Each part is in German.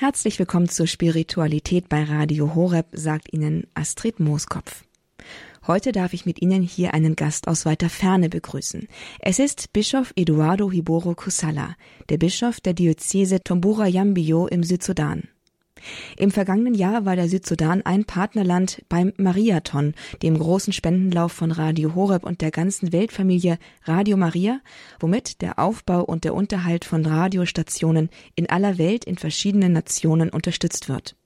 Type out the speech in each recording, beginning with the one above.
Herzlich willkommen zur Spiritualität bei Radio Horeb, sagt Ihnen Astrid Mooskopf. Heute darf ich mit Ihnen hier einen Gast aus weiter Ferne begrüßen. Es ist Bischof Eduardo Hiboro Kusala, der Bischof der Diözese Tombura Yambio im Südsudan. Im vergangenen Jahr war der Südsudan ein Partnerland beim Mariathon, dem großen Spendenlauf von Radio Horeb und der ganzen Weltfamilie Radio Maria, womit der Aufbau und der Unterhalt von Radiostationen in aller Welt in verschiedenen Nationen unterstützt wird.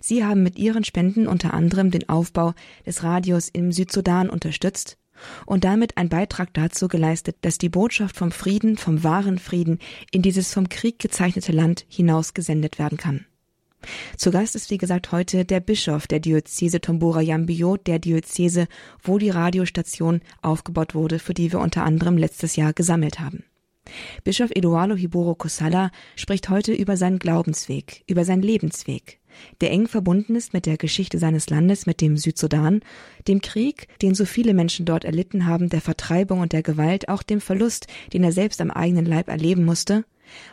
Sie haben mit ihren Spenden unter anderem den Aufbau des Radios im Südsudan unterstützt und damit einen Beitrag dazu geleistet, dass die Botschaft vom Frieden, vom wahren Frieden in dieses vom Krieg gezeichnete Land hinaus gesendet werden kann. Zu Gast ist wie gesagt heute der Bischof der Diözese Tombora Yambio, der Diözese, wo die Radiostation aufgebaut wurde, für die wir unter anderem letztes Jahr gesammelt haben. Bischof Eduardo Hiboro Kosala spricht heute über seinen Glaubensweg, über seinen Lebensweg, der eng verbunden ist mit der Geschichte seines Landes, mit dem Südsudan, dem Krieg, den so viele Menschen dort erlitten haben, der Vertreibung und der Gewalt, auch dem Verlust, den er selbst am eigenen Leib erleben musste,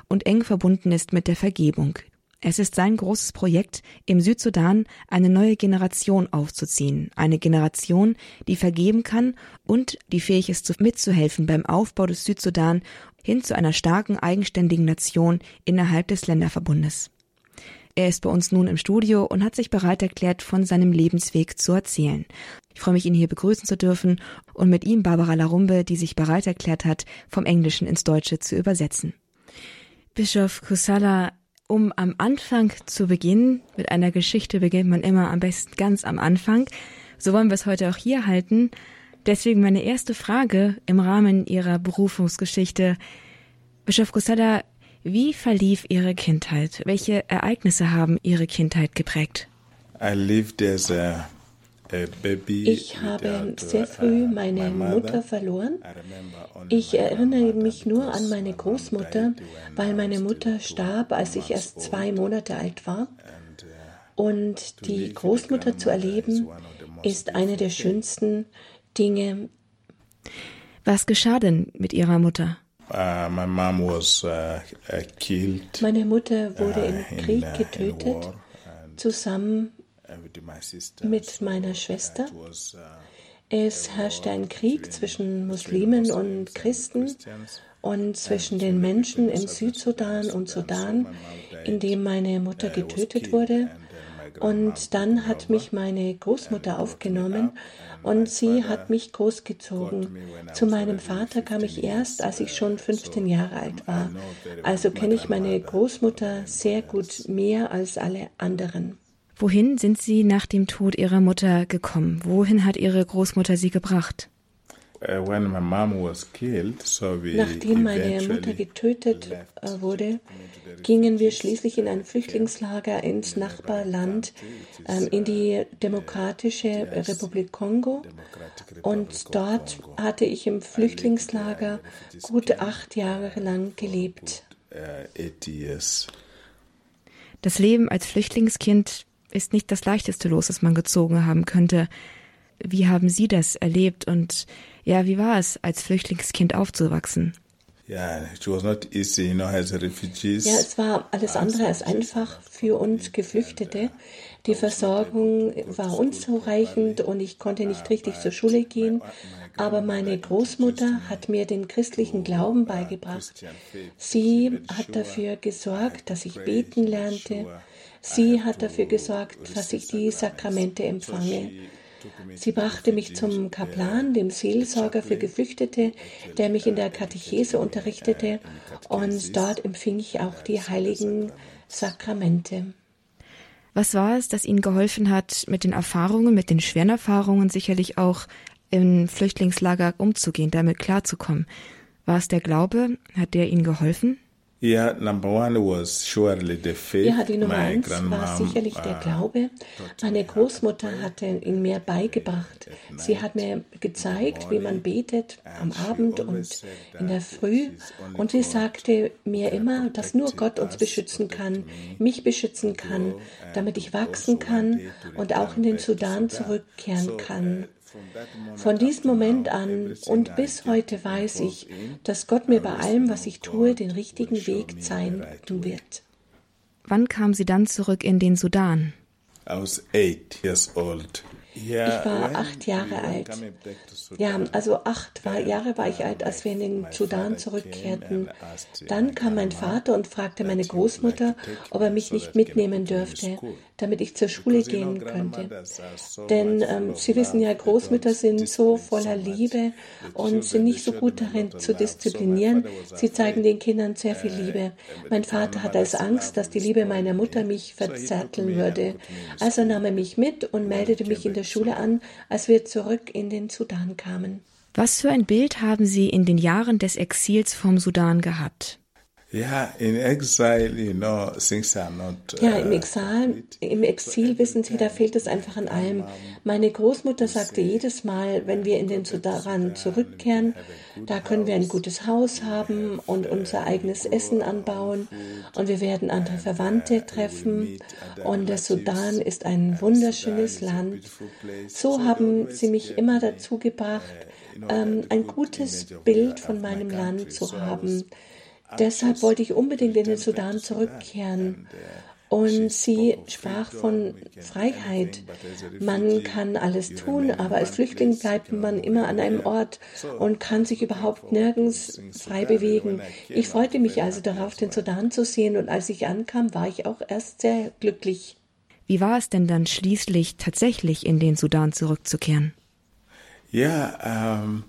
und eng verbunden ist mit der Vergebung, es ist sein großes Projekt, im Südsudan eine neue Generation aufzuziehen, eine Generation, die vergeben kann und die fähig ist, mitzuhelfen beim Aufbau des Südsudan hin zu einer starken, eigenständigen Nation innerhalb des Länderverbundes. Er ist bei uns nun im Studio und hat sich bereit erklärt, von seinem Lebensweg zu erzählen. Ich freue mich, ihn hier begrüßen zu dürfen und mit ihm Barbara Larumbe, die sich bereit erklärt hat, vom Englischen ins Deutsche zu übersetzen. Bischof Kusala, um am Anfang zu beginnen, mit einer Geschichte beginnt man immer am besten ganz am Anfang. So wollen wir es heute auch hier halten. Deswegen meine erste Frage im Rahmen Ihrer Berufungsgeschichte. Bischof Kusada, wie verlief Ihre Kindheit? Welche Ereignisse haben Ihre Kindheit geprägt? I lived as a ich habe sehr früh meine Mutter verloren. Ich erinnere mich nur an meine Großmutter, weil meine Mutter starb, als ich erst zwei Monate alt war. Und die Großmutter zu erleben, ist eine der schönsten Dinge. Was geschah denn mit Ihrer Mutter? Uh, uh, meine Mutter wurde im Krieg getötet, zusammen mit meiner Schwester. Es herrschte ein Krieg zwischen Muslimen und Christen und zwischen den Menschen im Südsudan und Sudan, in dem meine Mutter getötet wurde. Und dann hat mich meine Großmutter aufgenommen und sie hat mich großgezogen. Zu meinem Vater kam ich erst, als ich schon 15 Jahre alt war. Also kenne ich meine Großmutter sehr gut mehr als alle anderen. Wohin sind Sie nach dem Tod Ihrer Mutter gekommen? Wohin hat Ihre Großmutter Sie gebracht? Uh, Nachdem meine Mutter getötet äh, wurde, gingen wir schließlich in ein Flüchtlingslager ins Nachbarland, ähm, in die Demokratische Republik Kongo. Und dort hatte ich im Flüchtlingslager gut acht Jahre lang gelebt. Uh, das Leben als Flüchtlingskind ist nicht das leichteste Los, das man gezogen haben könnte. Wie haben Sie das erlebt und ja, wie war es, als Flüchtlingskind aufzuwachsen? Ja, es war alles andere als einfach für uns Geflüchtete. Die Versorgung war unzureichend und ich konnte nicht richtig zur Schule gehen. Aber meine Großmutter hat mir den christlichen Glauben beigebracht. Sie hat dafür gesorgt, dass ich beten lernte. Sie hat dafür gesorgt, dass ich die Sakramente empfange. Sie brachte mich zum Kaplan, dem Seelsorger für Geflüchtete, der mich in der Katechese unterrichtete, und dort empfing ich auch die heiligen Sakramente. Was war es, das Ihnen geholfen hat, mit den Erfahrungen, mit den schweren Erfahrungen sicherlich auch im Flüchtlingslager umzugehen, damit klarzukommen? War es der Glaube? Hat der Ihnen geholfen? Ja, number one was surely the faith. Ja, die Nummer eins war sicherlich der uh, Glaube. Meine Großmutter hatte ihn mir beigebracht. Sie hat mir gezeigt, wie man betet am Abend und in der Früh. Und sie sagte mir immer, dass nur Gott uns beschützen kann, mich beschützen kann, damit ich wachsen kann und auch in den Sudan zurückkehren kann. Von diesem Moment an und bis heute weiß ich, dass Gott mir bei allem, was ich tue, den richtigen Weg zeigen wird. Wann kam sie dann zurück in den Sudan? I was eight years old. Ich war acht Jahre alt. Ja, also acht Jahre war ich alt, als wir in den Sudan zurückkehrten. Dann kam mein Vater und fragte meine Großmutter, ob er mich nicht mitnehmen dürfte, damit ich zur Schule gehen könnte. Denn ähm, Sie wissen ja, Großmütter sind so voller Liebe und sind nicht so gut darin zu disziplinieren. Sie zeigen den Kindern sehr viel Liebe. Mein Vater hatte als Angst, dass die Liebe meiner Mutter mich verzärteln würde. Also nahm er mich mit und meldete mich in der Schule an, als wir zurück in den Sudan kamen. Was für ein Bild haben Sie in den Jahren des Exils vom Sudan gehabt? Ja, in exile, you know, things are not, ja, im Exil, im Exil wissen Sie, da fehlt es einfach an allem. Meine Großmutter sagte jedes Mal, wenn wir in den Sudan zurückkehren, da können wir ein gutes Haus haben und unser eigenes Essen anbauen und wir werden andere Verwandte treffen und der Sudan ist ein wunderschönes Land. So haben sie mich immer dazu gebracht, ein gutes Bild von meinem Land zu haben. Deshalb wollte ich unbedingt in den Sudan zurückkehren. Und sie sprach von Freiheit. Man kann alles tun, aber als Flüchtling bleibt man immer an einem Ort und kann sich überhaupt nirgends frei bewegen. Ich freute mich also darauf, den Sudan zu sehen und als ich ankam, war ich auch erst sehr glücklich. Wie war es denn dann schließlich tatsächlich in den Sudan zurückzukehren? Ja, um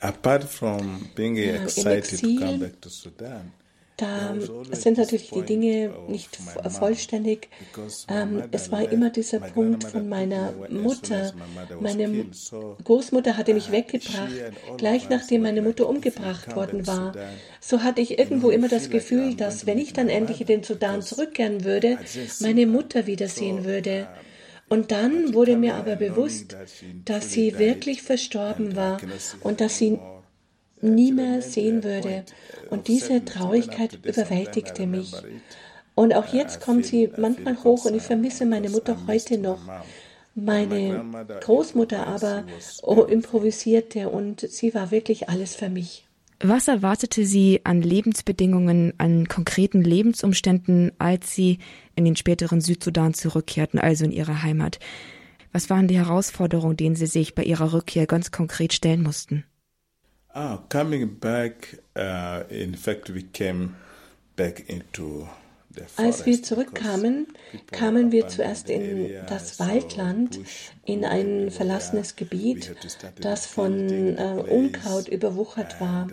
apart from being excited Exil, to come back to Sudan, da sind natürlich die Dinge nicht vollständig. Ähm, es war immer dieser Punkt von meiner Mutter. Meine Großmutter hatte mich weggebracht, gleich nachdem meine Mutter umgebracht worden war. So hatte ich irgendwo immer das Gefühl, dass wenn ich dann endlich in den Sudan zurückkehren würde, meine Mutter wiedersehen würde. Und dann wurde mir aber bewusst, dass sie wirklich verstorben war und dass sie nie mehr sehen würde. Und diese Traurigkeit überwältigte mich. Und auch jetzt kommt sie manchmal hoch und ich vermisse meine Mutter heute noch. Meine Großmutter aber oh, improvisierte und sie war wirklich alles für mich. Was erwartete Sie an Lebensbedingungen, an konkreten Lebensumständen, als Sie in den späteren Südsudan zurückkehrten, also in Ihre Heimat? Was waren die Herausforderungen, denen Sie sich bei Ihrer Rückkehr ganz konkret stellen mussten? Oh, coming back, uh, in fact, we came back into als wir zurückkamen, kamen wir zuerst in das Waldland, in ein verlassenes Gebiet, das von äh, Unkraut überwuchert war.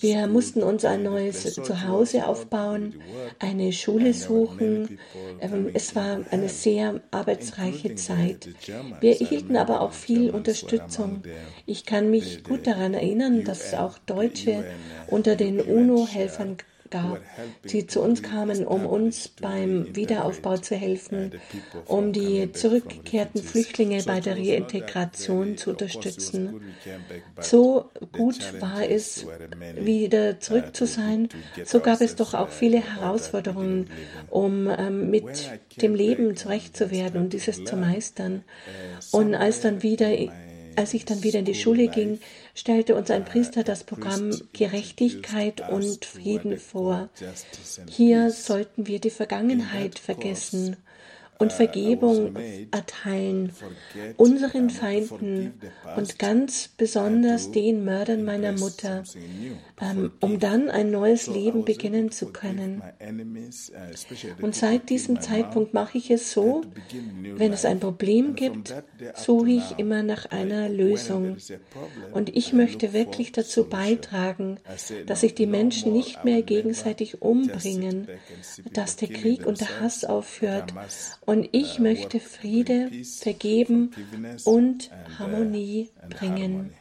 Wir mussten uns ein neues Zuhause aufbauen, eine Schule suchen. Ähm, es war eine sehr arbeitsreiche Zeit. Wir erhielten aber auch viel Unterstützung. Ich kann mich gut daran erinnern, dass auch Deutsche unter den UNO-Helfern gab, die zu uns kamen, um uns beim Wiederaufbau zu helfen, um die zurückgekehrten Flüchtlinge bei der Reintegration zu unterstützen. So gut war es, wieder zurück zu sein, so gab es doch auch viele Herausforderungen, um ähm, mit dem Leben zurechtzuwerden und dieses zu meistern. Und als dann wieder als ich dann wieder in die Schule ging, stellte uns ein Priester das Programm Gerechtigkeit und Frieden vor. Hier sollten wir die Vergangenheit vergessen und Vergebung erteilen unseren Feinden und ganz besonders den Mördern meiner Mutter, ähm, um dann ein neues Leben beginnen zu können. Und seit diesem Zeitpunkt mache ich es so, wenn es ein Problem gibt, suche ich immer nach einer Lösung. Und ich möchte wirklich dazu beitragen, dass sich die Menschen nicht mehr gegenseitig umbringen, dass der Krieg und der Hass aufhört und ich möchte Friede, Vergeben und Harmonie bringen.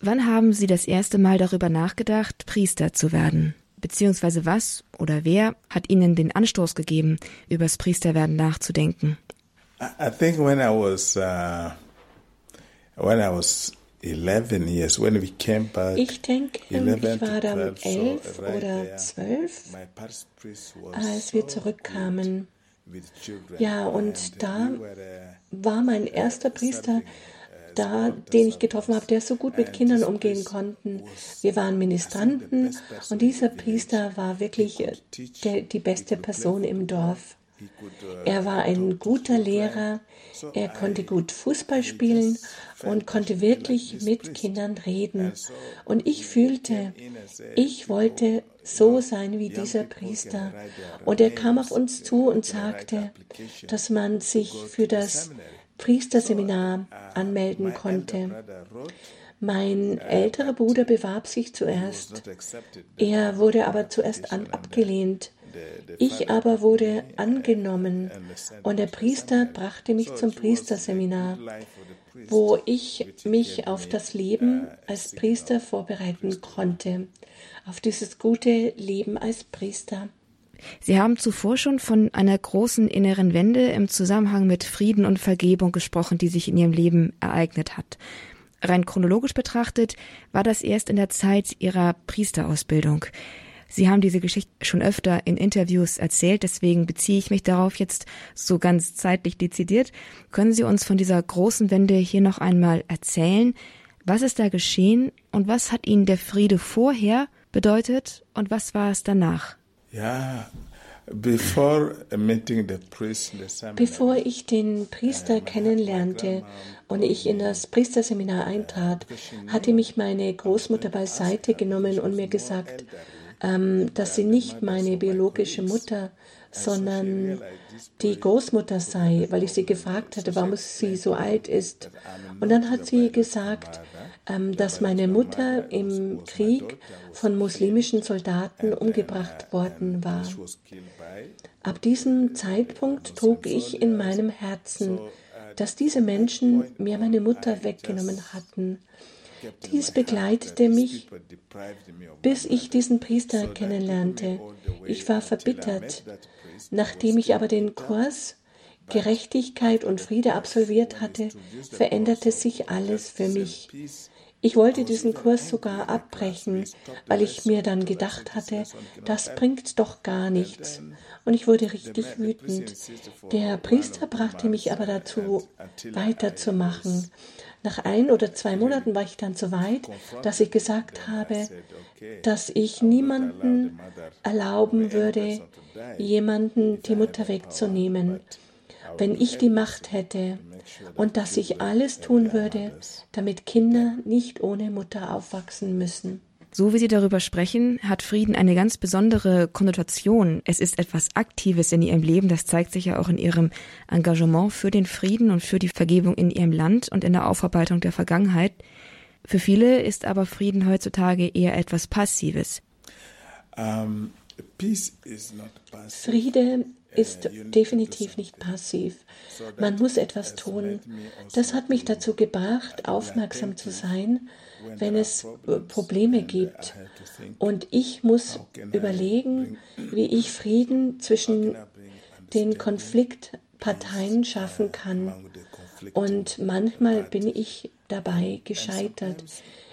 Wann haben Sie das erste Mal darüber nachgedacht, Priester zu werden? Beziehungsweise was oder wer hat Ihnen den Anstoß gegeben, übers Priesterwerden nachzudenken? I think when I was uh, when I was 11 years, when we came back, ich denke, ich war dann elf oder zwölf, als wir zurückkamen. Ja, und da war mein erster Priester da, den ich getroffen habe, der so gut mit Kindern umgehen konnte. Wir waren Ministranten und dieser Priester war wirklich der, die beste Person im Dorf. Er war ein guter Lehrer, er konnte gut Fußball spielen und konnte wirklich mit Kindern reden. Und ich fühlte, ich wollte so sein wie dieser Priester. Und er kam auf uns zu und sagte, dass man sich für das Priesterseminar anmelden konnte. Mein älterer Bruder bewarb sich zuerst. Er wurde aber zuerst abgelehnt. Ich aber wurde angenommen und der Priester brachte mich zum Priesterseminar, wo ich mich auf das Leben als Priester vorbereiten konnte, auf dieses gute Leben als Priester. Sie haben zuvor schon von einer großen inneren Wende im Zusammenhang mit Frieden und Vergebung gesprochen, die sich in Ihrem Leben ereignet hat. Rein chronologisch betrachtet war das erst in der Zeit Ihrer Priesterausbildung. Sie haben diese Geschichte schon öfter in Interviews erzählt, deswegen beziehe ich mich darauf jetzt so ganz zeitlich dezidiert. Können Sie uns von dieser großen Wende hier noch einmal erzählen? Was ist da geschehen und was hat Ihnen der Friede vorher bedeutet und was war es danach? Ja, Bevor ich den Priester kennenlernte und ich in das Priesterseminar eintrat, hatte mich meine Großmutter beiseite genommen und mir gesagt, dass sie nicht meine biologische Mutter, sondern die Großmutter sei, weil ich sie gefragt hatte, warum sie so alt ist. Und dann hat sie gesagt, ähm, dass meine Mutter im Krieg von muslimischen Soldaten umgebracht worden war. Ab diesem Zeitpunkt trug ich in meinem Herzen, dass diese Menschen mir meine Mutter weggenommen hatten. Dies begleitete mich, bis ich diesen Priester kennenlernte. Ich war verbittert. Nachdem ich aber den Kurs Gerechtigkeit und Friede absolviert hatte, veränderte sich alles für mich. Ich wollte diesen Kurs sogar abbrechen, weil ich mir dann gedacht hatte, das bringt doch gar nichts. Und ich wurde richtig wütend. Der Priester brachte mich aber dazu, weiterzumachen. Nach ein oder zwei Monaten war ich dann so weit, dass ich gesagt habe, dass ich niemanden erlauben würde, jemanden die Mutter wegzunehmen, wenn ich die Macht hätte und dass ich alles tun würde, damit Kinder nicht ohne Mutter aufwachsen müssen. So wie Sie darüber sprechen, hat Frieden eine ganz besondere Konnotation. Es ist etwas Aktives in Ihrem Leben. Das zeigt sich ja auch in Ihrem Engagement für den Frieden und für die Vergebung in Ihrem Land und in der Aufarbeitung der Vergangenheit. Für viele ist aber Frieden heutzutage eher etwas Passives. Um, Friede ist definitiv nicht passiv. Man muss etwas tun. Das hat mich dazu gebracht, aufmerksam zu sein, wenn es äh, Probleme gibt. Und ich muss überlegen, wie ich Frieden zwischen den Konfliktparteien schaffen kann. Und manchmal bin ich dabei gescheitert.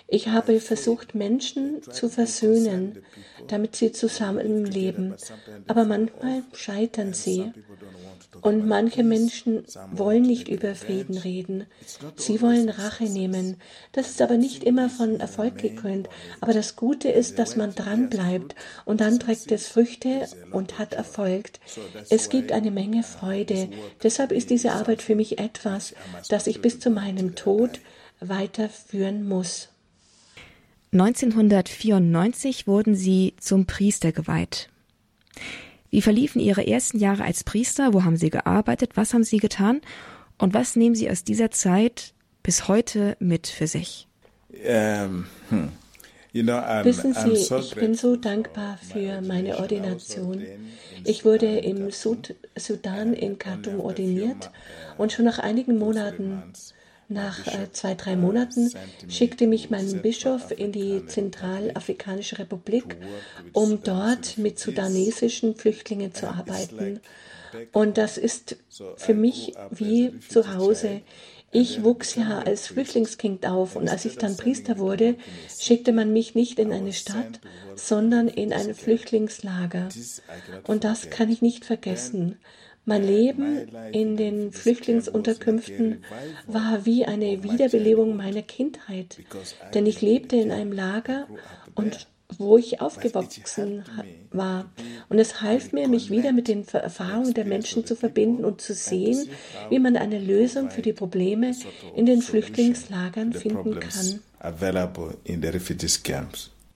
Ich habe versucht, Menschen zu versöhnen, damit sie zusammenleben. Aber manchmal scheitern sie. Und manche Menschen wollen nicht über Frieden reden. Sie wollen Rache nehmen. Das ist aber nicht immer von Erfolg gekrönt. Aber das Gute ist, dass man dran bleibt und dann trägt es Früchte und hat Erfolg. Es gibt eine Menge Freude. Deshalb ist diese Arbeit für mich etwas, das ich bis zu meinem Tod weiterführen muss. 1994 wurden Sie zum Priester geweiht. Wie verliefen Ihre ersten Jahre als Priester? Wo haben Sie gearbeitet? Was haben Sie getan? Und was nehmen Sie aus dieser Zeit bis heute mit für sich? Um, hm. you know, Wissen Sie, ich bin so dankbar für meine Ordination. Ich wurde im Sud Sudan in Khartoum ordiniert und schon nach einigen Monaten nach äh, zwei, drei Monaten schickte mich mein Bischof in die Zentralafrikanische Republik, um dort mit sudanesischen Flüchtlingen zu arbeiten. Und das ist für mich wie zu Hause. Ich wuchs ja als Flüchtlingskind auf und als ich dann Priester wurde, schickte man mich nicht in eine Stadt, sondern in ein Flüchtlingslager. Und das kann ich nicht vergessen. Mein Leben in den Flüchtlingsunterkünften war wie eine Wiederbelebung meiner Kindheit, denn ich lebte in einem Lager und wo ich aufgewachsen war. Und es half mir, mich wieder mit den Erfahrungen der Menschen zu verbinden und zu sehen, wie man eine Lösung für die Probleme in den Flüchtlingslagern finden kann.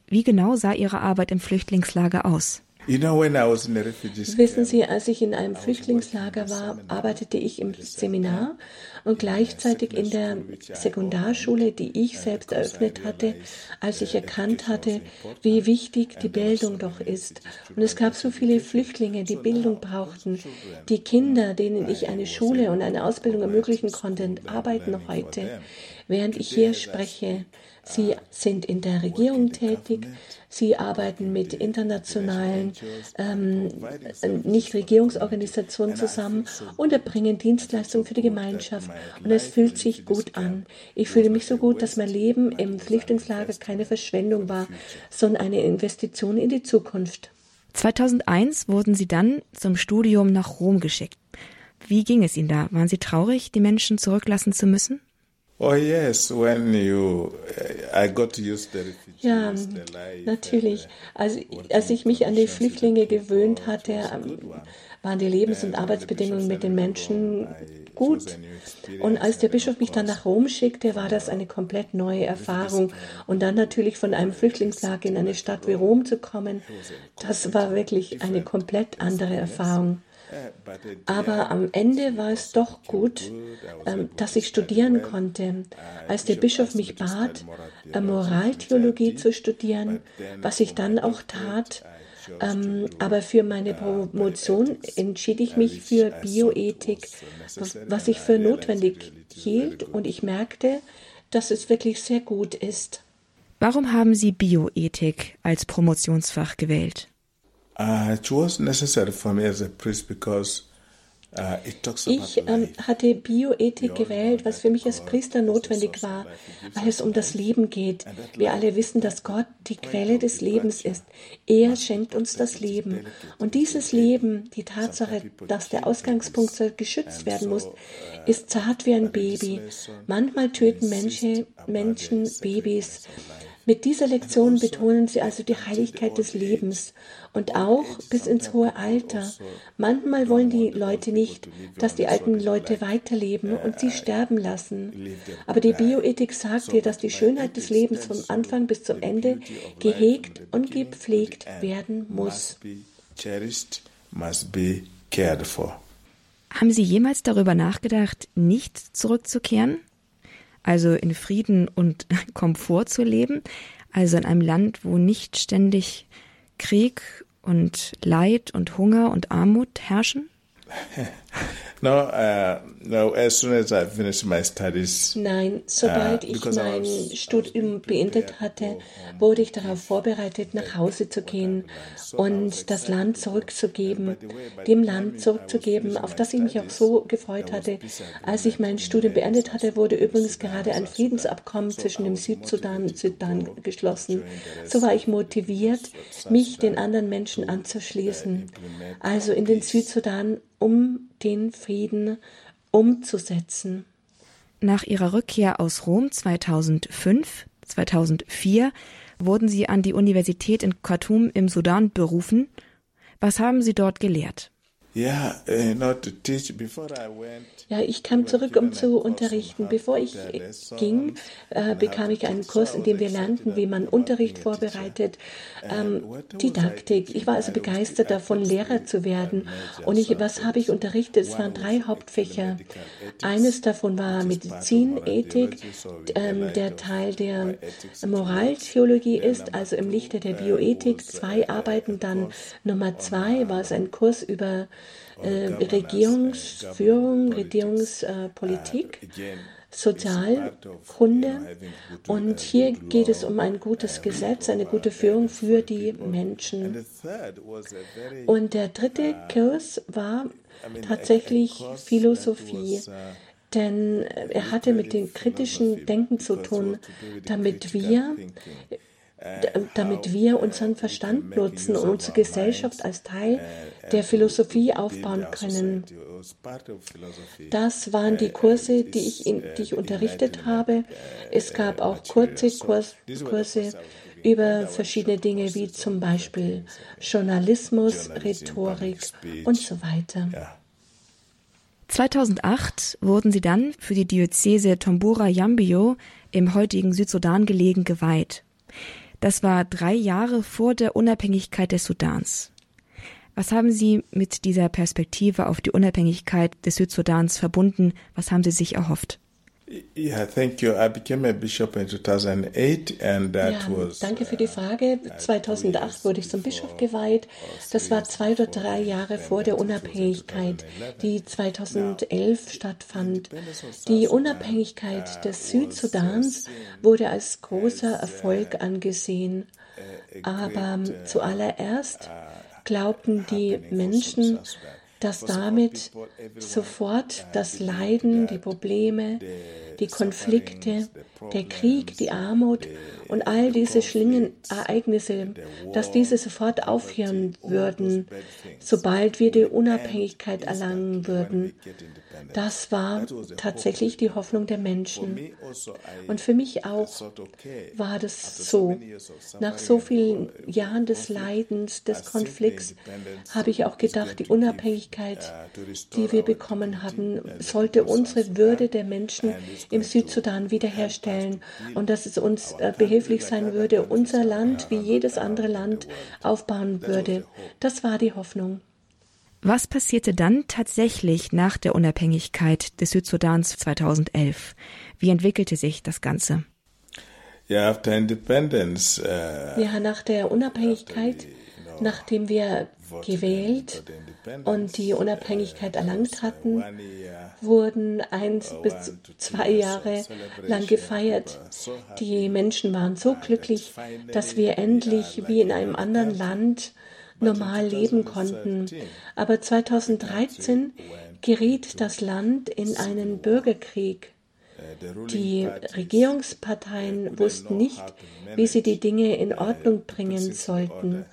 Wie genau sah Ihre Arbeit im Flüchtlingslager aus? Wissen Sie, als ich in einem Flüchtlingslager war, arbeitete ich im Seminar und gleichzeitig in der Sekundarschule, die ich selbst eröffnet hatte, als ich erkannt hatte, wie wichtig die Bildung doch ist. Und es gab so viele Flüchtlinge, die Bildung brauchten. Die Kinder, denen ich eine Schule und eine Ausbildung ermöglichen konnte, arbeiten heute, während ich hier spreche. Sie sind in der Regierung tätig. Sie arbeiten mit internationalen ähm, Nichtregierungsorganisationen zusammen und erbringen Dienstleistungen für die Gemeinschaft. Und es fühlt sich gut an. Ich fühle mich so gut, dass mein Leben im Flüchtlingslager keine Verschwendung war, sondern eine Investition in die Zukunft. 2001 wurden Sie dann zum Studium nach Rom geschickt. Wie ging es Ihnen da? Waren Sie traurig, die Menschen zurücklassen zu müssen? Ja, natürlich. Als, als ich mich an die Flüchtlinge gewöhnt hatte, ähm, waren die Lebens- und Arbeitsbedingungen mit den Menschen gut. Und als der Bischof mich dann nach Rom schickte, war das eine komplett neue Erfahrung. Und dann natürlich von einem Flüchtlingslager in eine Stadt wie Rom zu kommen, das war wirklich eine komplett andere Erfahrung. Aber am Ende war es doch gut, ähm, dass ich studieren konnte. Als der Bischof mich bat, äh, Moraltheologie zu studieren, was ich dann auch tat, ähm, aber für meine Promotion entschied ich mich für Bioethik, was ich für notwendig hielt und ich merkte, dass es wirklich sehr gut ist. Warum haben Sie Bioethik als Promotionsfach gewählt? Uh, it was necessary for me as a priest because uh, ich ähm, hatte Bioethik gewählt, was für mich als Priester notwendig war, weil es um das Leben geht. Wir alle wissen, dass Gott die Quelle des Lebens ist. Er schenkt uns das Leben. Und dieses Leben, die Tatsache, dass der Ausgangspunkt geschützt werden muss, uh, ist zart wie ein Baby. Manchmal töten Menschen, Menschen Babys. Mit dieser Lektion betonen sie also die Heiligkeit des Lebens und auch bis ins hohe Alter. Manchmal wollen die Leute nicht, dass die alten Leute weiterleben und sie sterben lassen. Aber die Bioethik sagt dir, dass die Schönheit des Lebens vom Anfang bis zum Ende gehegt und gepflegt werden muss. Haben Sie jemals darüber nachgedacht, nicht zurückzukehren? Also in Frieden und Komfort zu leben, also in einem Land, wo nicht ständig Krieg und Leid und Hunger und Armut herrschen? No, uh, no, as soon as I finished my studies, Nein, sobald uh, ich mein Studium beendet hatte, wurde ich darauf vorbereitet, nach Hause zu gehen und das Land zurückzugeben, dem Land zurückzugeben, auf das ich mich auch so gefreut hatte. Als ich mein Studium beendet hatte, wurde übrigens gerade ein Friedensabkommen zwischen dem Südsudan und Sudan geschlossen. So war ich motiviert, mich den anderen Menschen anzuschließen. Also in den Südsudan um den Frieden umzusetzen. Nach ihrer Rückkehr aus Rom 2005, 2004 wurden Sie an die Universität in Khartoum im Sudan berufen. Was haben Sie dort gelehrt? Ja, äh, ich kam zurück, um zu unterrichten. Bevor ich ging, äh, bekam ich einen Kurs, in dem wir lernten, wie man Unterricht vorbereitet, ähm, Didaktik. Ich war also begeistert davon, Lehrer zu werden. Und ich, was habe ich unterrichtet? Es waren drei Hauptfächer. Eines davon war Medizin, Ethik, ähm, der Teil der Moraltheologie ist, also im Lichte der Bioethik. Zwei Arbeiten dann. Nummer zwei war es ein Kurs über äh, Regierungsführung, Regierungspolitik. Sozialkunde. Und hier geht es um ein gutes Gesetz, eine gute Führung für die Menschen. Und der dritte Kurs war tatsächlich Philosophie. Denn er hatte mit dem kritischen Denken zu tun, damit wir damit wir unseren Verstand nutzen und unsere Gesellschaft als Teil der Philosophie aufbauen können. Das waren die Kurse, die ich, in, die ich unterrichtet habe. Es gab auch kurze Kurs, Kurse über verschiedene Dinge wie zum Beispiel Journalismus, Rhetorik und so weiter. 2008 wurden sie dann für die Diözese Tombura Yambio im heutigen Südsudan gelegen geweiht. Das war drei Jahre vor der Unabhängigkeit des Sudans. Was haben Sie mit dieser Perspektive auf die Unabhängigkeit des Südsudans verbunden? Was haben Sie sich erhofft? Yeah, thank you. I became a bishop in 2008 and that ja, was, danke für die uh, Frage. 2008 wurde ich zum Bischof geweiht. Das war zwei oder drei Jahre vor der Unabhängigkeit, die 2011 stattfand. Die Unabhängigkeit des Südsudans wurde als großer Erfolg angesehen. Aber zuallererst glaubten die Menschen, dass damit sofort das Leiden, die Probleme, die Konflikte, der Krieg, die Armut und all diese Schlingenereignisse, dass diese sofort aufhören würden, sobald wir die Unabhängigkeit erlangen würden. Das war tatsächlich die Hoffnung der Menschen. Und für mich auch war das so. Nach so vielen Jahren des Leidens, des Konflikts, habe ich auch gedacht, die Unabhängigkeit, die wir bekommen hatten, sollte unsere Würde der Menschen im Südsudan wiederherstellen und dass es uns äh, behilflich sein würde, unser Land wie jedes andere Land aufbauen würde. Das war die Hoffnung. Was passierte dann tatsächlich nach der Unabhängigkeit des Südsudans 2011? Wie entwickelte sich das Ganze? Ja, after independence, uh, ja nach der Unabhängigkeit, nachdem wir gewählt und die Unabhängigkeit erlangt hatten, wurden eins bis zwei Jahre lang gefeiert. Die Menschen waren so glücklich, dass wir endlich wie in einem anderen Land normal leben konnten. Aber 2013 geriet das Land in einen Bürgerkrieg. Die Regierungsparteien wussten nicht, wie sie die Dinge in Ordnung bringen sollten.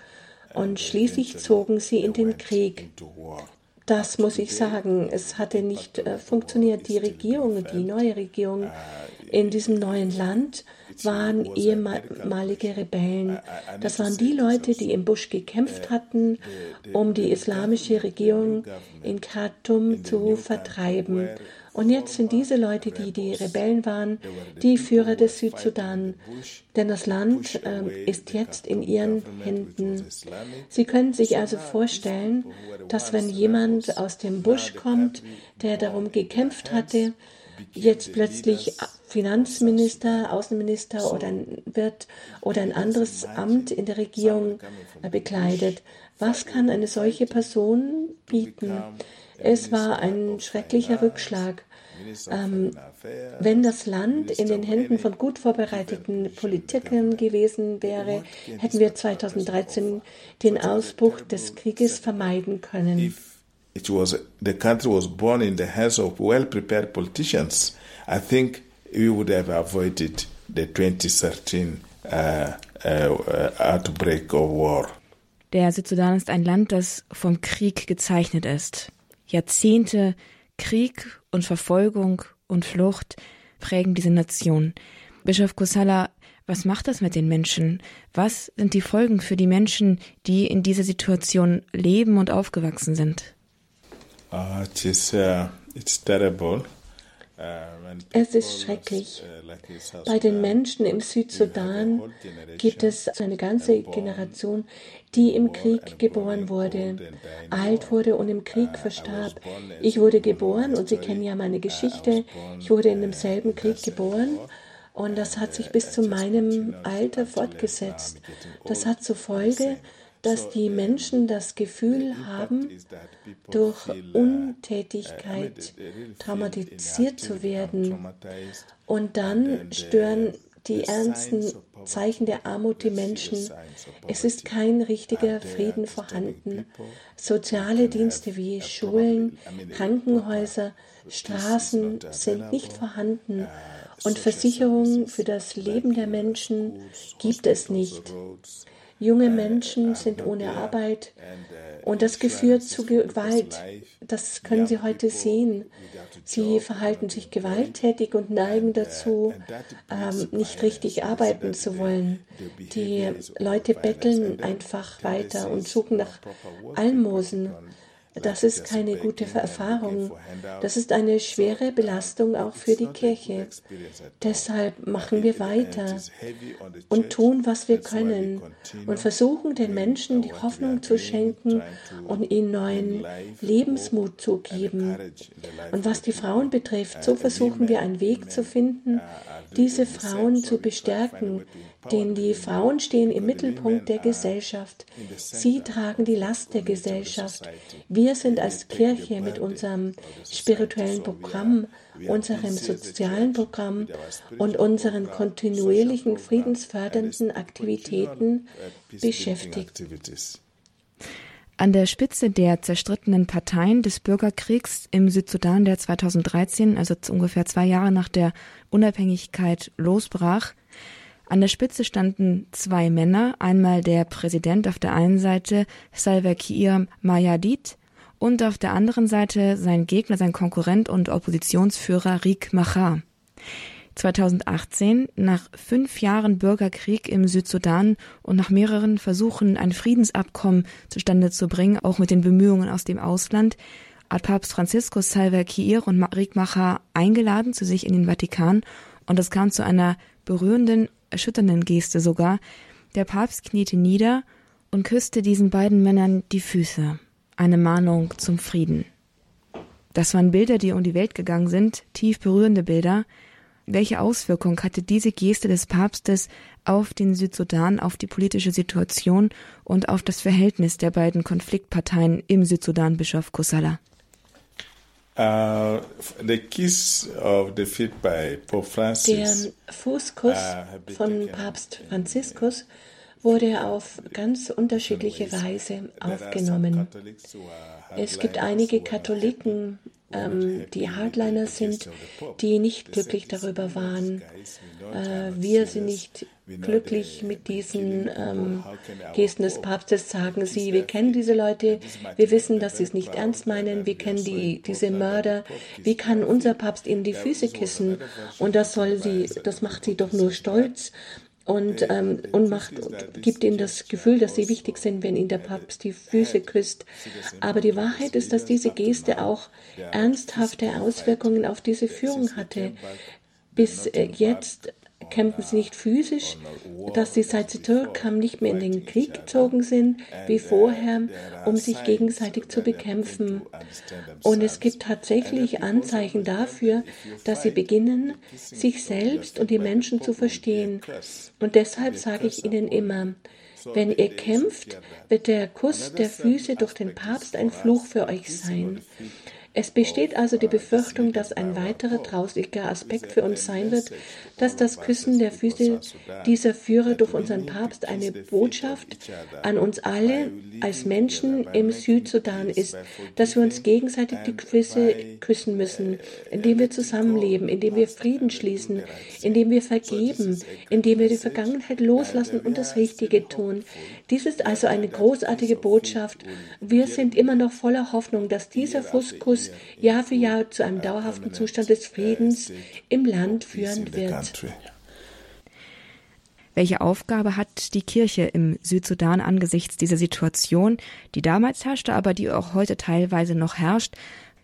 Und schließlich zogen sie in den Krieg. Das muss ich sagen, es hatte nicht äh, funktioniert. Die Regierung, die neue Regierung in diesem neuen Land waren ehemalige Rebellen. Das waren die Leute, die im Busch gekämpft hatten, um die islamische Regierung in Khartoum zu vertreiben. Und jetzt sind diese Leute, die die Rebellen waren, die Führer des Südsudan. Denn das Land äh, ist jetzt in ihren Händen. Sie können sich also vorstellen, dass wenn jemand aus dem Busch kommt, der darum gekämpft hatte, jetzt plötzlich Finanzminister, Außenminister oder wird oder ein anderes Amt in der Regierung bekleidet. Was kann eine solche Person bieten? Es war ein schrecklicher Rückschlag. Ähm, wenn das Land in den Händen von gut vorbereiteten Politikern gewesen wäre, hätten wir 2013 den Ausbruch des Krieges vermeiden können. It was the country was born in the hands of well prepared politicians. I think we would have avoided the 2013 uh, uh, outbreak of war. Der Südsudan ist ein Land, das vom Krieg gezeichnet ist. Jahrzehnte Krieg und Verfolgung und Flucht prägen diese Nation. Bischof Kosala, was macht das mit den Menschen? Was sind die Folgen für die Menschen, die in dieser Situation leben und aufgewachsen sind? Uh, it is, uh, it's terrible. Es ist schrecklich. Bei den Menschen im Südsudan gibt es eine ganze Generation, die im Krieg geboren wurde, alt wurde und im Krieg verstarb. Ich wurde geboren und Sie kennen ja meine Geschichte. Ich wurde in demselben Krieg geboren. Und das hat sich bis zu meinem Alter fortgesetzt. Das hat zur Folge, dass die Menschen das Gefühl haben, durch Untätigkeit traumatisiert zu werden. Und dann stören die ernsten Zeichen der Armut die Menschen. Es ist kein richtiger Frieden vorhanden. Soziale Dienste wie Schulen, Krankenhäuser, Straßen sind nicht vorhanden. Und Versicherung für das Leben der Menschen gibt es nicht. Junge Menschen sind ohne Arbeit und das geführt zu Gewalt. Das können Sie heute sehen. Sie verhalten sich gewalttätig und neigen dazu, ähm, nicht richtig arbeiten zu wollen. Die Leute betteln einfach weiter und suchen nach Almosen. Das ist keine gute Erfahrung. Das ist eine schwere Belastung auch für die Kirche. Deshalb machen wir weiter und tun, was wir können und versuchen den Menschen die Hoffnung zu schenken und ihnen neuen Lebensmut zu geben. Und was die Frauen betrifft, so versuchen wir einen Weg zu finden, diese Frauen zu bestärken, denn die Frauen stehen im Mittelpunkt der Gesellschaft. Sie tragen die Last der Gesellschaft. Wir sind als Kirche mit unserem spirituellen Programm, unserem sozialen Programm und unseren kontinuierlichen friedensfördernden Aktivitäten beschäftigt. An der Spitze der zerstrittenen Parteien des Bürgerkriegs im Südsudan, der 2013, also ungefähr zwei Jahre nach der Unabhängigkeit, losbrach, an der Spitze standen zwei Männer, einmal der Präsident auf der einen Seite, Salva Kiir Mayadit, und auf der anderen Seite sein Gegner, sein Konkurrent und Oppositionsführer Riek Machar. 2018, nach fünf Jahren Bürgerkrieg im Südsudan und nach mehreren Versuchen, ein Friedensabkommen zustande zu bringen, auch mit den Bemühungen aus dem Ausland, hat Papst Franziskus Salva Kiir und Riek Machar eingeladen zu sich in den Vatikan und es kam zu einer berührenden, erschütternden Geste sogar. Der Papst kniete nieder und küsste diesen beiden Männern die Füße. Eine Mahnung zum Frieden. Das waren Bilder, die um die Welt gegangen sind, tief berührende Bilder, welche Auswirkung hatte diese Geste des Papstes auf den Südsudan, auf die politische Situation und auf das Verhältnis der beiden Konfliktparteien im Südsudan, Bischof Kosala? Uh, the kiss of the feet by Pope Francis, der Fußkuss uh, von Papst Franziskus wurde auf ganz unterschiedliche Weise aufgenommen. Es gibt einige Katholiken, ähm, die Hardliner sind, die nicht glücklich darüber waren. Äh, wir sind nicht glücklich mit diesen ähm, Gesten des Papstes, sagen sie. Wir kennen diese Leute, wir wissen, dass sie es nicht ernst meinen, wir kennen die, diese Mörder. Wie kann unser Papst ihnen die Füße kissen? Und das soll sie, das macht sie doch nur stolz und, ähm, und macht, gibt ihnen das Gefühl, dass sie wichtig sind, wenn ihnen der Papst die Füße küsst. Aber die Wahrheit ist, dass diese Geste auch ernsthafte Auswirkungen auf diese Führung hatte. Bis äh, jetzt kämpfen sie nicht physisch, dass die seit nicht mehr in den Krieg gezogen sind wie vorher, um sich gegenseitig zu bekämpfen. Und es gibt tatsächlich Anzeichen dafür, dass sie beginnen, sich selbst und die Menschen zu verstehen. Und deshalb sage ich ihnen immer, wenn ihr kämpft, wird der Kuss der Füße durch den Papst ein Fluch für euch sein. Es besteht also die Befürchtung, dass ein weiterer trauriger Aspekt für uns sein wird, dass das Küssen der Füße dieser Führer durch unseren Papst eine Botschaft an uns alle als Menschen im Südsudan ist, dass wir uns gegenseitig die Füße küssen müssen, indem wir zusammenleben, indem wir Frieden schließen, indem wir vergeben, indem wir die Vergangenheit loslassen und das Richtige tun. Dies ist also eine großartige Botschaft. Wir sind immer noch voller Hoffnung, dass dieser Fußkuss Jahr für Jahr zu einem dauerhaften Zustand des Friedens im Land führen wird. Welche Aufgabe hat die Kirche im Südsudan angesichts dieser Situation, die damals herrschte, aber die auch heute teilweise noch herrscht?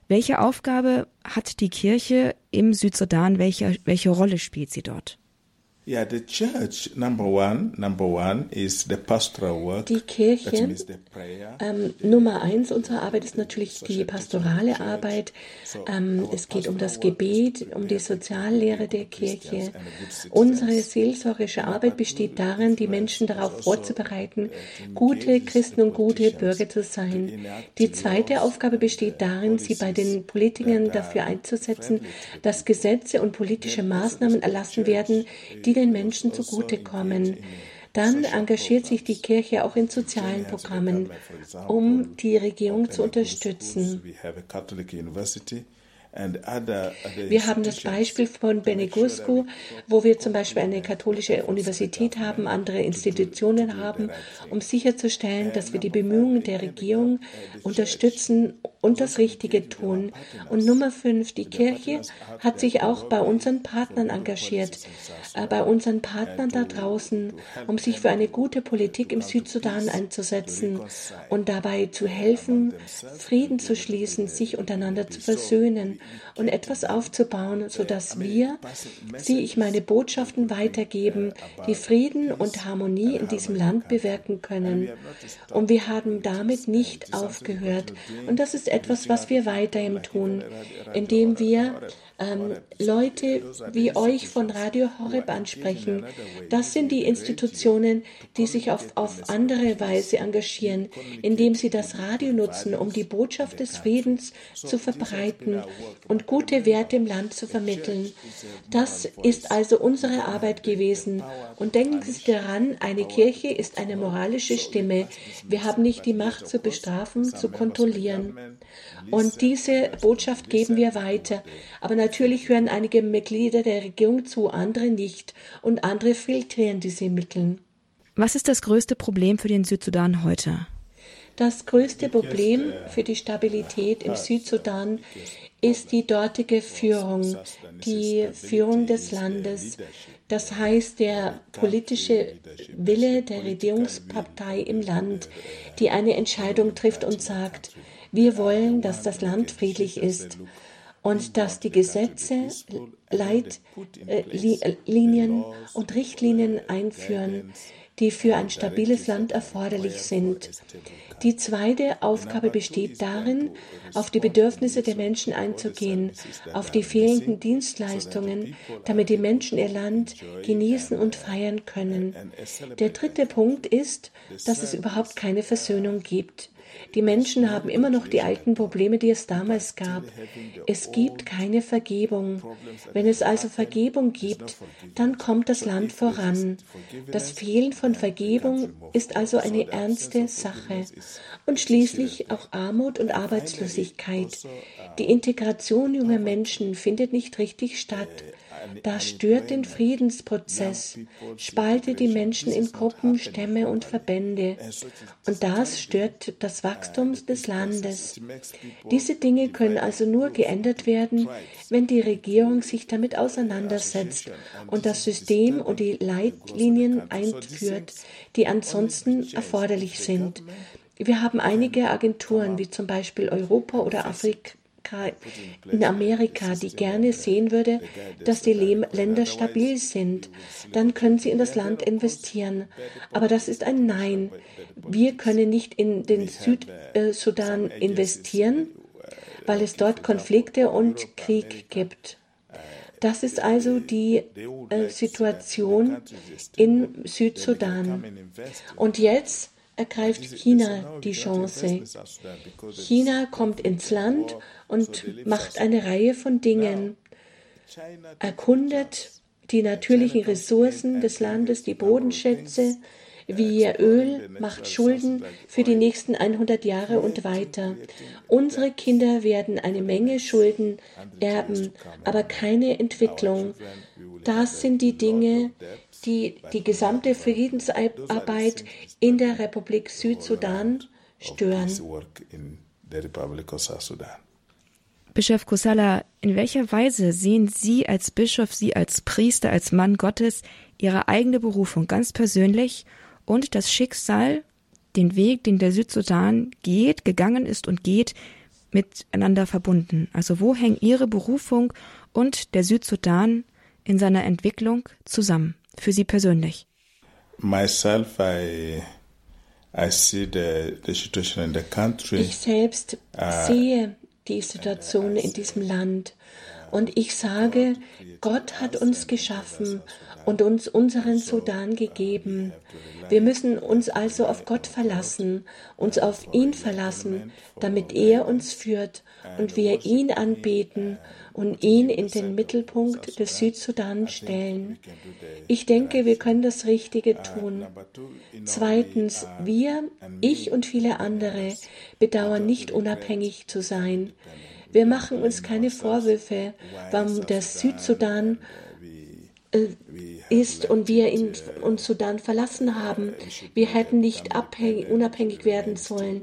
Welche Aufgabe hat die Kirche im Südsudan? Welche, welche Rolle spielt sie dort? Yeah, the church number one, number one is the pastoral work. Die Kirche ähm, Nummer eins unserer Arbeit ist natürlich die pastorale Arbeit. Ähm, es geht um das Gebet, um die Soziallehre der Kirche. Unsere seelsorgische Arbeit besteht darin, die Menschen darauf vorzubereiten, gute Christen und gute Bürger zu sein. Die zweite Aufgabe besteht darin, sie bei den Politikern dafür einzusetzen, dass Gesetze und politische Maßnahmen erlassen werden, die den Menschen zugutekommen. Dann engagiert sich die Kirche auch in sozialen Programmen, um die Regierung zu unterstützen. Wir haben das Beispiel von Benegusco, wo wir zum Beispiel eine katholische Universität haben, andere Institutionen haben, um sicherzustellen, dass wir die Bemühungen der Regierung unterstützen und das Richtige tun. Und Nummer fünf, die Kirche hat sich auch bei unseren Partnern engagiert, äh, bei unseren Partnern da draußen, um sich für eine gute Politik im Südsudan einzusetzen und dabei zu helfen, Frieden zu schließen, sich untereinander zu versöhnen und etwas aufzubauen, sodass wir, sie ich meine Botschaften weitergeben, die Frieden und Harmonie in diesem Land bewirken können. Und wir haben damit nicht aufgehört. Und das ist etwas, was wir weiterhin tun, indem wir ähm, Leute wie euch von Radio Horeb ansprechen. Das sind die Institutionen, die sich auf, auf andere Weise engagieren, indem sie das Radio nutzen, um die Botschaft des Friedens zu verbreiten und gute Werte im Land zu vermitteln. Das ist also unsere Arbeit gewesen. Und denken Sie daran, eine Kirche ist eine moralische Stimme. Wir haben nicht die Macht zu bestrafen, zu kontrollieren. Und diese Botschaft geben wir weiter. Aber natürlich hören einige Mitglieder der Regierung zu, andere nicht. Und andere filtrieren diese Mittel. Was ist das größte Problem für den Südsudan heute? Das größte Problem für die Stabilität im Südsudan ist die dortige Führung, die Führung des Landes. Das heißt, der politische Wille der Regierungspartei im Land, die eine Entscheidung trifft und sagt, wir wollen, dass das Land friedlich ist und dass die Gesetze, Leitlinien und Richtlinien einführen, die für ein stabiles Land erforderlich sind. Die zweite Aufgabe besteht darin, auf die Bedürfnisse der Menschen einzugehen, auf die fehlenden Dienstleistungen, damit die Menschen ihr Land genießen und feiern können. Der dritte Punkt ist, dass es überhaupt keine Versöhnung gibt. Die Menschen haben immer noch die alten Probleme, die es damals gab. Es gibt keine Vergebung. Wenn es also Vergebung gibt, dann kommt das Land voran. Das Fehlen von Vergebung ist also eine ernste Sache. Und schließlich auch Armut und Arbeitslosigkeit. Die Integration junger Menschen findet nicht richtig statt. Das stört den Friedensprozess, spaltet die Menschen in Gruppen, Stämme und Verbände. Und das stört das Wachstum des Landes. Diese Dinge können also nur geändert werden, wenn die Regierung sich damit auseinandersetzt und das System und die Leitlinien einführt, die ansonsten erforderlich sind. Wir haben einige Agenturen, wie zum Beispiel Europa oder Afrika, in Amerika, die gerne sehen würde, dass die Länder stabil sind. Dann können sie in das Land investieren. Aber das ist ein Nein. Wir können nicht in den Südsudan investieren, weil es dort Konflikte und Krieg gibt. Das ist also die äh, Situation im Südsudan. Und jetzt ergreift China die Chance. China kommt ins Land und macht eine Reihe von Dingen, erkundet die natürlichen Ressourcen des Landes, die Bodenschätze, wie Öl, macht Schulden für die nächsten 100 Jahre und weiter. Unsere Kinder werden eine Menge Schulden erben, aber keine Entwicklung. Das sind die Dinge, die die gesamte Friedensarbeit in der Republik Südsudan stören. Bischof Kosala, in welcher Weise sehen Sie als Bischof, Sie als Priester, als Mann Gottes Ihre eigene Berufung ganz persönlich und das Schicksal, den Weg, den der Südsudan geht, gegangen ist und geht, miteinander verbunden? Also wo hängen Ihre Berufung und der Südsudan in seiner Entwicklung zusammen? Für Sie persönlich? Myself, I, I see the, the situation in the country. Ich selbst uh, sehe die Situation in diesem Land und ich sage, Gott hat uns geschaffen und uns unseren Sudan gegeben. Wir müssen uns also auf Gott verlassen, uns auf ihn verlassen, damit er uns führt und wir ihn anbeten und ihn in den Mittelpunkt des Südsudan stellen. Ich denke, wir können das Richtige tun. Zweitens, wir, ich und viele andere bedauern nicht unabhängig zu sein. Wir machen uns keine Vorwürfe, warum der Südsudan äh, ist und wir ihn, uns Sudan verlassen haben. Wir hätten nicht abhängig, unabhängig werden sollen.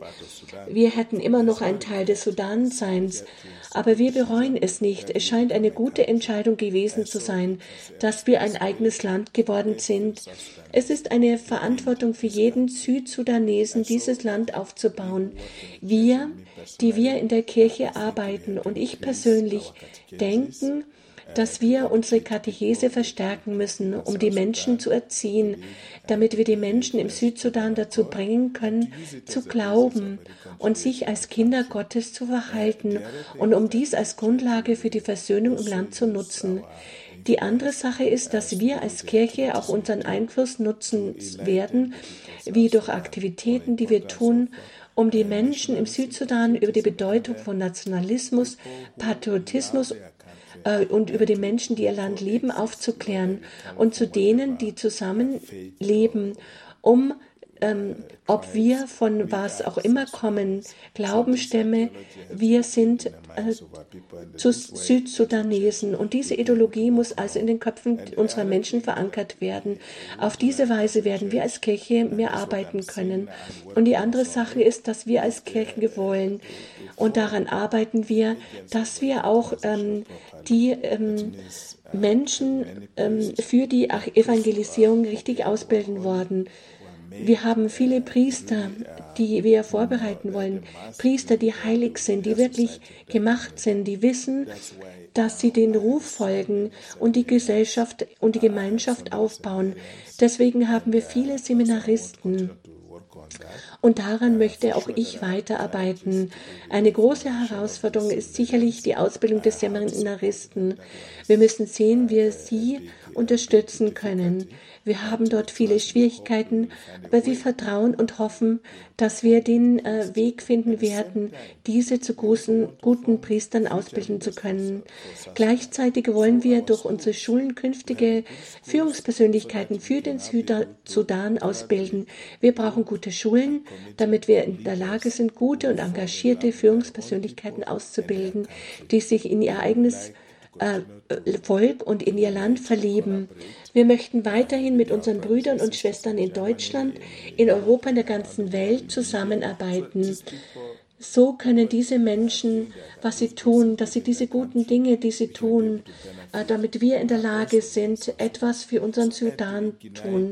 Wir hätten immer noch ein Teil des Sudanseins. Aber wir bereuen es nicht. Es scheint eine gute Entscheidung gewesen zu sein, dass wir ein eigenes Land geworden sind. Es ist eine Verantwortung für jeden Südsudanesen, dieses Land aufzubauen. Wir, die wir in der Kirche arbeiten und ich persönlich denken, dass wir unsere Katechese verstärken müssen, um die Menschen zu erziehen, damit wir die Menschen im Südsudan dazu bringen können, zu glauben und sich als Kinder Gottes zu verhalten und um dies als Grundlage für die Versöhnung im Land zu nutzen. Die andere Sache ist, dass wir als Kirche auch unseren Einfluss nutzen werden, wie durch Aktivitäten, die wir tun, um die Menschen im Südsudan über die Bedeutung von Nationalismus, Patriotismus äh, und über die Menschen, die ihr Land lieben, aufzuklären und zu denen, die zusammenleben, um ähm, ob wir von was auch immer kommen, Glaubensstämme, wir sind äh, zu Südsudanesen. Und diese Ideologie muss also in den Köpfen unserer Menschen verankert werden. Auf diese Weise werden wir als Kirche mehr arbeiten können. Und die andere Sache ist, dass wir als Kirchen wollen, und daran arbeiten wir, dass wir auch ähm, die ähm, Menschen ähm, für die Evangelisierung richtig ausbilden wollen. Wir haben viele Priester, die wir vorbereiten wollen. Priester, die heilig sind, die wirklich gemacht sind, die wissen, dass sie den Ruf folgen und die Gesellschaft und die Gemeinschaft aufbauen. Deswegen haben wir viele Seminaristen. Und daran möchte auch ich weiterarbeiten. Eine große Herausforderung ist sicherlich die Ausbildung des Seminaristen. Wir müssen sehen, wie wir sie unterstützen können. Wir haben dort viele Schwierigkeiten, aber wir vertrauen und hoffen, dass wir den äh, Weg finden werden, diese zu großen, guten Priestern ausbilden zu können. Gleichzeitig wollen wir durch unsere Schulen künftige Führungspersönlichkeiten für den Südsudan ausbilden. Wir brauchen gute Schulen, damit wir in der Lage sind, gute und engagierte Führungspersönlichkeiten auszubilden, die sich in ihr eigenes äh, Volk und in ihr Land verlieben. Wir möchten weiterhin mit unseren Brüdern und Schwestern in Deutschland, in Europa, in der ganzen Welt zusammenarbeiten. So können diese Menschen, was sie tun, dass sie diese guten Dinge, die sie tun, äh, damit wir in der Lage sind, etwas für unseren Sudan tun.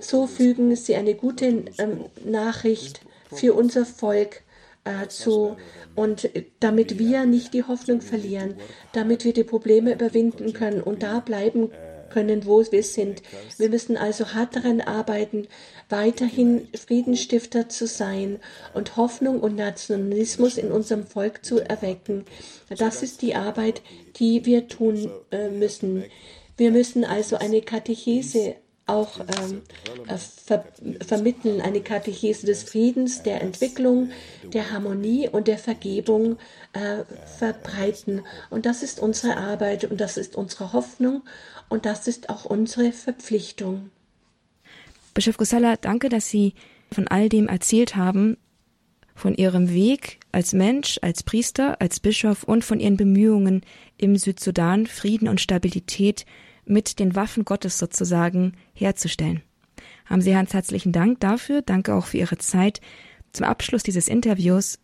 So fügen sie eine gute ähm, Nachricht für unser Volk äh, zu und damit wir nicht die Hoffnung verlieren, damit wir die Probleme überwinden können und da bleiben können, wo wir sind. Wir müssen also hart daran arbeiten, weiterhin Friedensstifter zu sein und Hoffnung und Nationalismus in unserem Volk zu erwecken. Das ist die Arbeit, die wir tun äh, müssen. Wir müssen also eine Katechese auch ähm, äh, ver vermitteln, eine Katechese des Friedens, der Entwicklung, der Harmonie und der Vergebung äh, verbreiten. Und das ist unsere Arbeit und das ist unsere Hoffnung und das ist auch unsere Verpflichtung. Bischof Gusala, danke, dass Sie von all dem erzählt haben, von Ihrem Weg als Mensch, als Priester, als Bischof und von Ihren Bemühungen im Südsudan Frieden und Stabilität mit den Waffen Gottes sozusagen herzustellen. Haben Sie ganz herzlichen Dank dafür. Danke auch für Ihre Zeit. Zum Abschluss dieses Interviews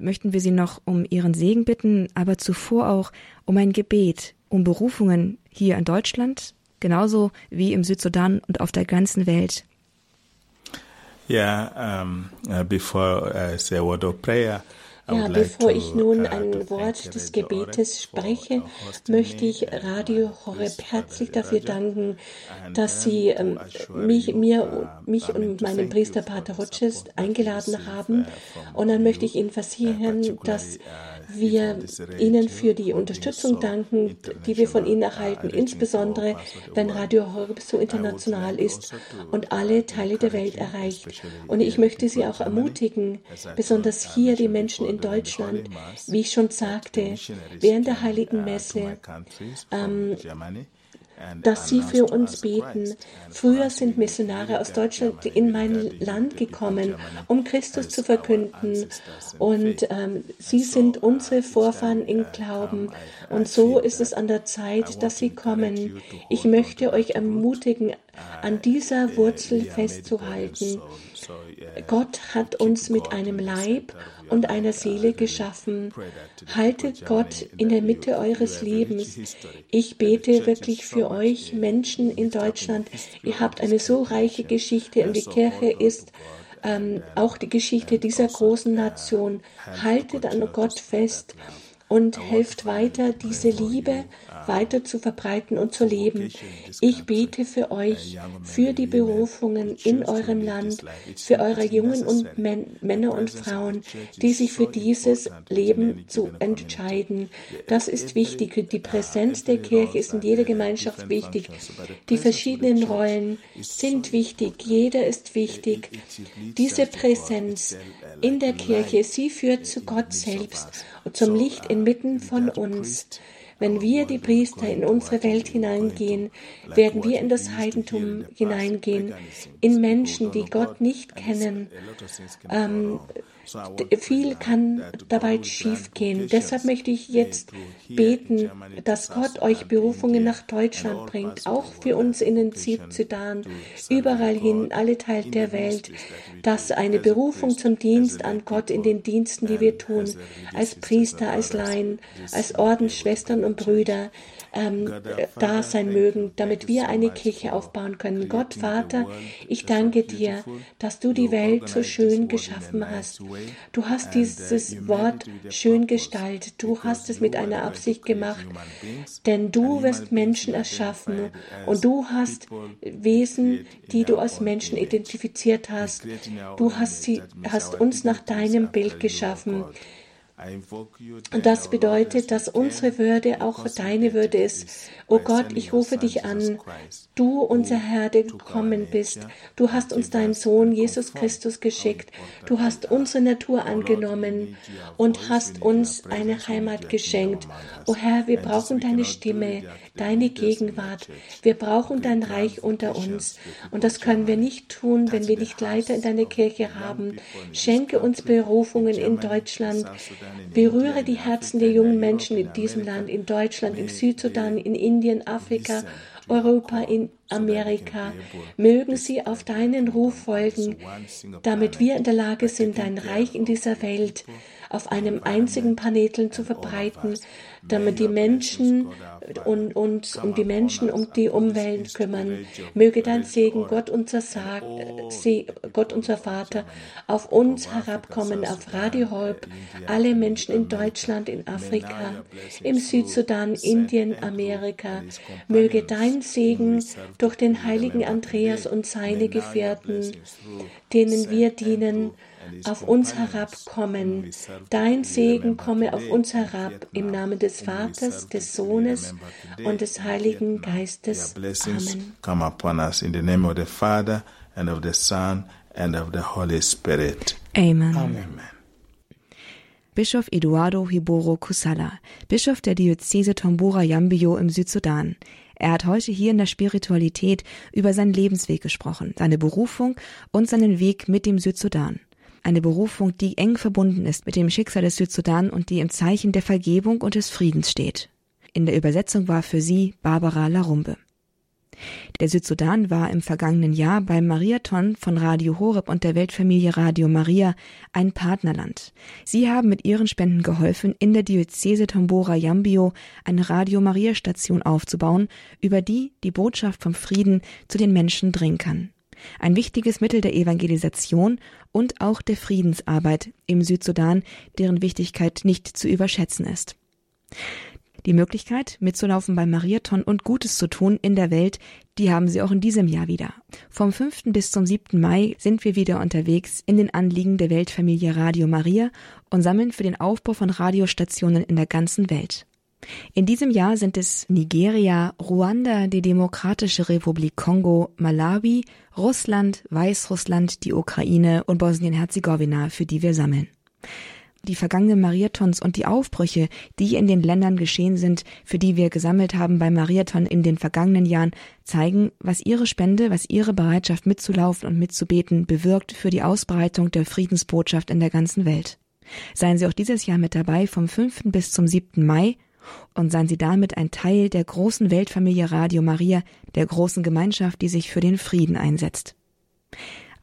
möchten wir Sie noch um Ihren Segen bitten, aber zuvor auch um ein Gebet, um Berufungen hier in Deutschland, genauso wie im Südsudan und auf der ganzen Welt. Yeah, um, uh, before I say a word of prayer, ja, bevor ich nun uh, ein Wort des Gebetes spreche, möchte ich Radio Horeb herzlich dafür danken, dass Sie ähm, mich, mir, uh, mich und meinen Priester Pater Roches eingeladen haben. Und dann möchte ich Ihnen versichern, dass wir Ihnen für die Unterstützung danken, die wir von Ihnen erhalten, insbesondere wenn Radio Horeb so international ist und alle Teile der Welt erreicht. Und ich möchte Sie auch ermutigen, besonders hier die Menschen in Deutschland, wie ich schon sagte, während der Heiligen Messe, ähm, dass sie für uns beten. Früher sind Missionare aus Deutschland in mein Land gekommen, um Christus zu verkünden. Und ähm, sie sind unsere Vorfahren im Glauben. Und so ist es an der Zeit, dass sie kommen. Ich möchte euch ermutigen, an dieser Wurzel festzuhalten. Gott hat uns mit einem Leib und einer Seele geschaffen. Haltet Gott in der Mitte eures Lebens. Ich bete wirklich für euch Menschen in Deutschland. Ihr habt eine so reiche Geschichte und die Kirche ist ähm, auch die Geschichte dieser großen Nation. Haltet an Gott fest und helft weiter, diese Liebe weiter zu verbreiten und zu leben. Ich bete für euch, für die Berufungen in eurem Land, für eure Jungen und Männer und Frauen, die sich für dieses Leben zu entscheiden. Das ist wichtig. Die Präsenz der Kirche ist in jeder Gemeinschaft wichtig. Die verschiedenen Rollen sind wichtig. Jeder ist wichtig. Diese Präsenz in der Kirche, sie führt zu Gott selbst und zum Licht inmitten von uns. Wenn wir, die Priester, in unsere Welt hineingehen, werden wir in das Heidentum hineingehen, in Menschen, die Gott nicht kennen. Ähm, viel kann dabei schiefgehen. Deshalb möchte ich jetzt beten, dass Gott euch Berufungen nach Deutschland bringt, auch für uns in den Südsudan, überall hin, alle Teile der Welt, dass eine Berufung zum Dienst an Gott in den Diensten, die wir tun, als Priester, als Laien, als Ordensschwestern und Brüder, ähm, da sein mögen, damit wir eine Kirche aufbauen können. Gott, Vater, ich danke dir, dass du die Welt so schön geschaffen hast. Du hast dieses Wort schön gestaltet. Du hast es mit einer Absicht gemacht, denn du wirst Menschen erschaffen und du hast Wesen, die du als Menschen identifiziert hast. Du hast, sie, hast uns nach deinem Bild geschaffen. Und das bedeutet, dass unsere Würde auch deine Würde ist. O oh Gott, ich rufe dich an, du, unser Herr, der gekommen bist. Du hast uns deinen Sohn Jesus Christus geschickt. Du hast unsere Natur angenommen und hast uns eine Heimat geschenkt. O oh Herr, wir brauchen deine Stimme, deine Gegenwart. Wir brauchen dein Reich unter uns. Und das können wir nicht tun, wenn wir nicht Leiter in deiner Kirche haben. Schenke uns Berufungen in Deutschland. Berühre die Herzen der jungen Menschen in diesem Land, in Deutschland, im Südsudan, in Indien, Afrika Europa, in Amerika. Mögen sie auf deinen Ruf folgen, damit wir in der Lage sind, dein Reich in dieser Welt auf einem einzigen Planeten zu verbreiten, damit die Menschen und uns um die Menschen um die Umwelt kümmern. Möge dein Segen, Gott unser, Sag, Gott unser Vater, auf uns herabkommen, auf Radio Horb, alle Menschen in Deutschland, in Afrika, im Südsudan, Indien, Amerika. Möge dein Segen durch den heiligen Andreas und seine Gefährten, denen wir dienen, auf uns herabkommen. Dein Segen komme auf uns herab im Namen des Vaters, des Sohnes und des Heiligen Geistes. Amen. Come upon us in the name of the Father and of the Son and of the Holy Spirit. Amen. Amen. Bischof Eduardo Hiboro Kusala, Bischof der Diözese Tombora Yambio im Südsudan. Er hat heute hier in der Spiritualität über seinen Lebensweg gesprochen, seine Berufung und seinen Weg mit dem Südsudan eine Berufung, die eng verbunden ist mit dem Schicksal des Südsudan und die im Zeichen der Vergebung und des Friedens steht. In der Übersetzung war für sie Barbara Larumbe. Der Südsudan war im vergangenen Jahr beim Mariathon von Radio Horeb und der Weltfamilie Radio Maria ein Partnerland. Sie haben mit ihren Spenden geholfen, in der Diözese Tombora Yambio eine Radio Maria Station aufzubauen, über die die Botschaft vom Frieden zu den Menschen dringen kann ein wichtiges Mittel der Evangelisation und auch der Friedensarbeit im Südsudan, deren Wichtigkeit nicht zu überschätzen ist. Die Möglichkeit, mitzulaufen beim Mariathon und Gutes zu tun in der Welt, die haben Sie auch in diesem Jahr wieder. Vom 5. bis zum 7. Mai sind wir wieder unterwegs in den Anliegen der Weltfamilie Radio Maria und sammeln für den Aufbau von Radiostationen in der ganzen Welt. In diesem Jahr sind es Nigeria, Ruanda, die Demokratische Republik Kongo, Malawi, Russland, Weißrussland, die Ukraine und Bosnien-Herzegowina, für die wir sammeln. Die vergangenen Mariathons und die Aufbrüche, die in den Ländern geschehen sind, für die wir gesammelt haben beim Mariathon in den vergangenen Jahren, zeigen, was ihre Spende, was ihre Bereitschaft mitzulaufen und mitzubeten bewirkt für die Ausbreitung der Friedensbotschaft in der ganzen Welt. Seien Sie auch dieses Jahr mit dabei vom 5. bis zum 7. Mai und seien Sie damit ein Teil der großen Weltfamilie Radio Maria, der großen Gemeinschaft, die sich für den Frieden einsetzt.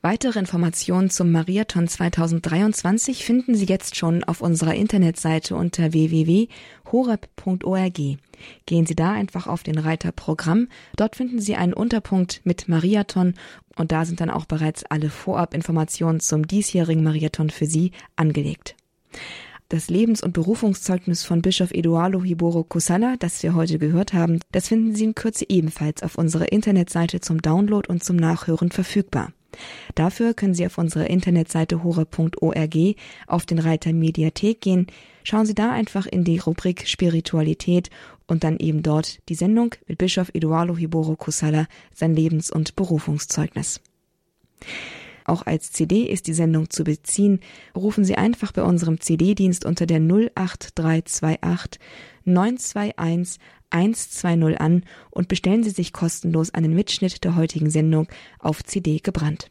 Weitere Informationen zum Mariathon 2023 finden Sie jetzt schon auf unserer Internetseite unter www.horeb.org. Gehen Sie da einfach auf den Reiter Programm. Dort finden Sie einen Unterpunkt mit Mariathon und da sind dann auch bereits alle Vorabinformationen zum diesjährigen Mariathon für Sie angelegt. Das Lebens- und Berufungszeugnis von Bischof Eduardo Hiboro Kusala, das wir heute gehört haben, das finden Sie in Kürze ebenfalls auf unserer Internetseite zum Download und zum Nachhören verfügbar. Dafür können Sie auf unsere Internetseite hore.org auf den Reiter Mediathek gehen. Schauen Sie da einfach in die Rubrik Spiritualität und dann eben dort die Sendung mit Bischof Eduardo Hiboro Kusala, sein Lebens- und Berufungszeugnis. Auch als CD ist die Sendung zu beziehen. Rufen Sie einfach bei unserem CD-Dienst unter der 08328 921 120 an und bestellen Sie sich kostenlos einen Mitschnitt der heutigen Sendung auf CD gebrannt.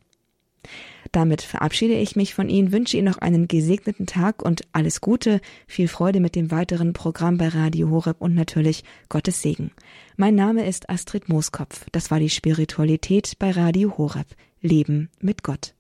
Damit verabschiede ich mich von Ihnen, wünsche Ihnen noch einen gesegneten Tag und alles Gute, viel Freude mit dem weiteren Programm bei Radio Horeb und natürlich Gottes Segen. Mein Name ist Astrid Mooskopf. Das war die Spiritualität bei Radio Horeb. Leben mit Gott.